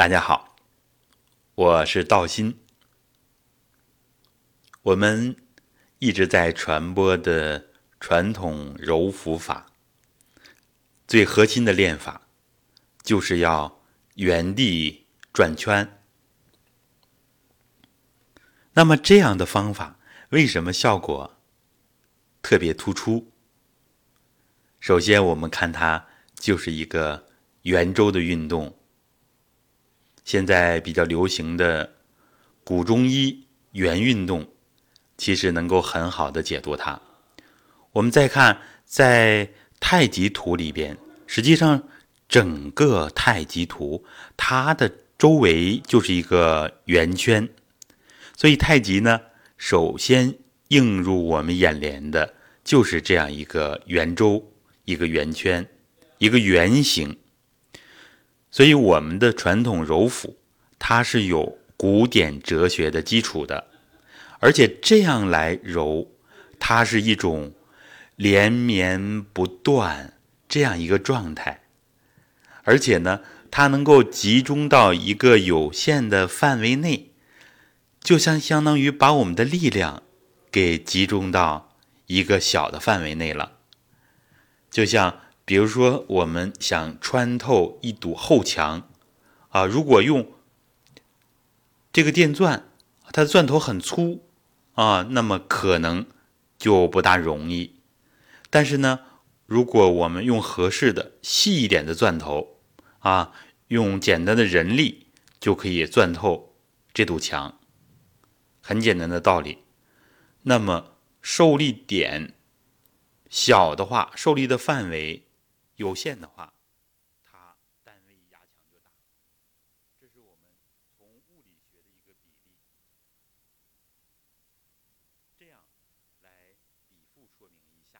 大家好，我是道心。我们一直在传播的传统揉腹法，最核心的练法就是要原地转圈。那么这样的方法为什么效果特别突出？首先，我们看它就是一个圆周的运动。现在比较流行的古中医圆运动，其实能够很好的解读它。我们再看在太极图里边，实际上整个太极图它的周围就是一个圆圈，所以太极呢，首先映入我们眼帘的就是这样一个圆周、一个圆圈、一个圆形。所以，我们的传统揉腹，它是有古典哲学的基础的，而且这样来揉，它是一种连绵不断这样一个状态，而且呢，它能够集中到一个有限的范围内，就像相当于把我们的力量给集中到一个小的范围内了，就像。比如说，我们想穿透一堵厚墙，啊，如果用这个电钻，它的钻头很粗，啊，那么可能就不大容易。但是呢，如果我们用合适的细一点的钻头，啊，用简单的人力就可以钻透这堵墙，很简单的道理。那么受力点小的话，受力的范围。有限的话，它单位压强就大。这是我们从物理学的一个比例，这样来比附说明一下。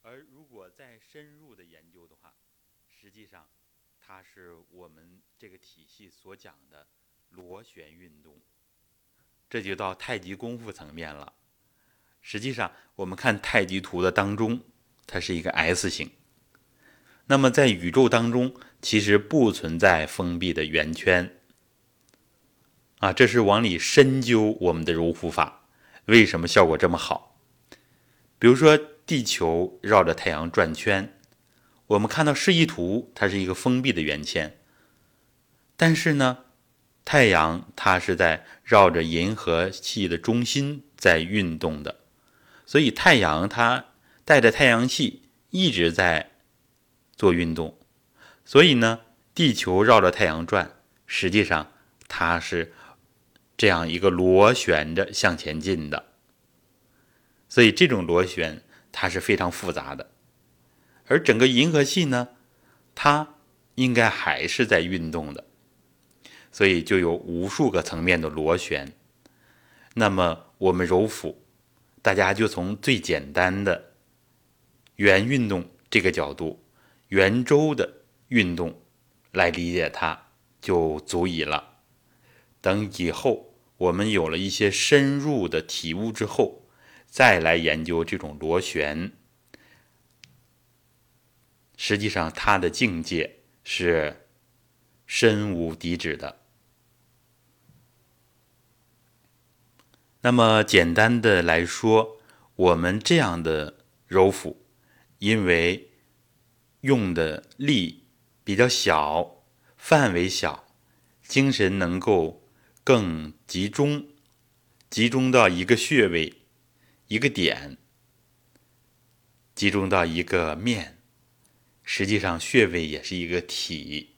而如果再深入的研究的话，实际上它是我们这个体系所讲的螺旋运动，这就到太极功夫层面了。实际上，我们看太极图的当中。它是一个 S 型，那么在宇宙当中，其实不存在封闭的圆圈啊。这是往里深究我们的揉腹法为什么效果这么好。比如说，地球绕着太阳转圈，我们看到示意图，它是一个封闭的圆圈，但是呢，太阳它是在绕着银河系的中心在运动的，所以太阳它。带着太阳系一直在做运动，所以呢，地球绕着太阳转，实际上它是这样一个螺旋着向前进的。所以这种螺旋它是非常复杂的，而整个银河系呢，它应该还是在运动的，所以就有无数个层面的螺旋。那么我们揉腹，大家就从最简单的。圆运动这个角度，圆周的运动来理解它就足以了。等以后我们有了一些深入的体悟之后，再来研究这种螺旋，实际上它的境界是深无底止的。那么简单的来说，我们这样的揉腹。因为用的力比较小，范围小，精神能够更集中，集中到一个穴位、一个点，集中到一个面。实际上，穴位也是一个体，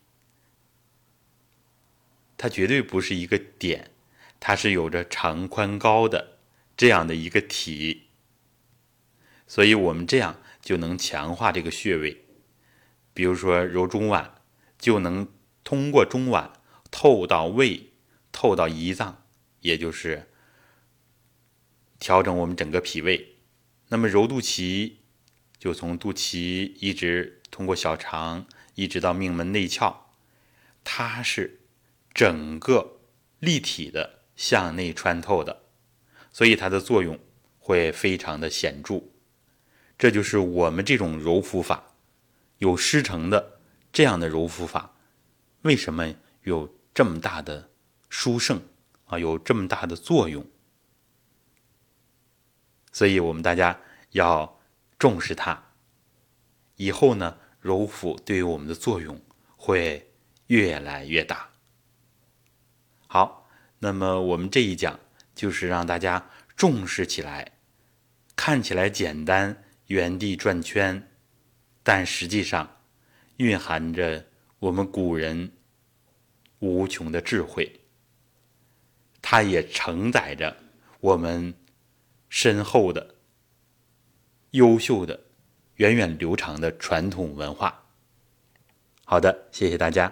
它绝对不是一个点，它是有着长宽高的这样的一个体。所以我们这样。就能强化这个穴位，比如说揉中脘，就能通过中脘透到胃，透到胰脏，也就是调整我们整个脾胃。那么揉肚脐，就从肚脐一直通过小肠，一直到命门内窍，它是整个立体的向内穿透的，所以它的作用会非常的显著。这就是我们这种揉腹法有师承的这样的揉腹法为什么有这么大的殊胜啊？有这么大的作用？所以我们大家要重视它。以后呢，揉腹对于我们的作用会越来越大。好，那么我们这一讲就是让大家重视起来。看起来简单，原地转圈，但实际上蕴含着我们古人无穷的智慧。它也承载着我们深厚的、优秀的、源远流长的传统文化。好的，谢谢大家。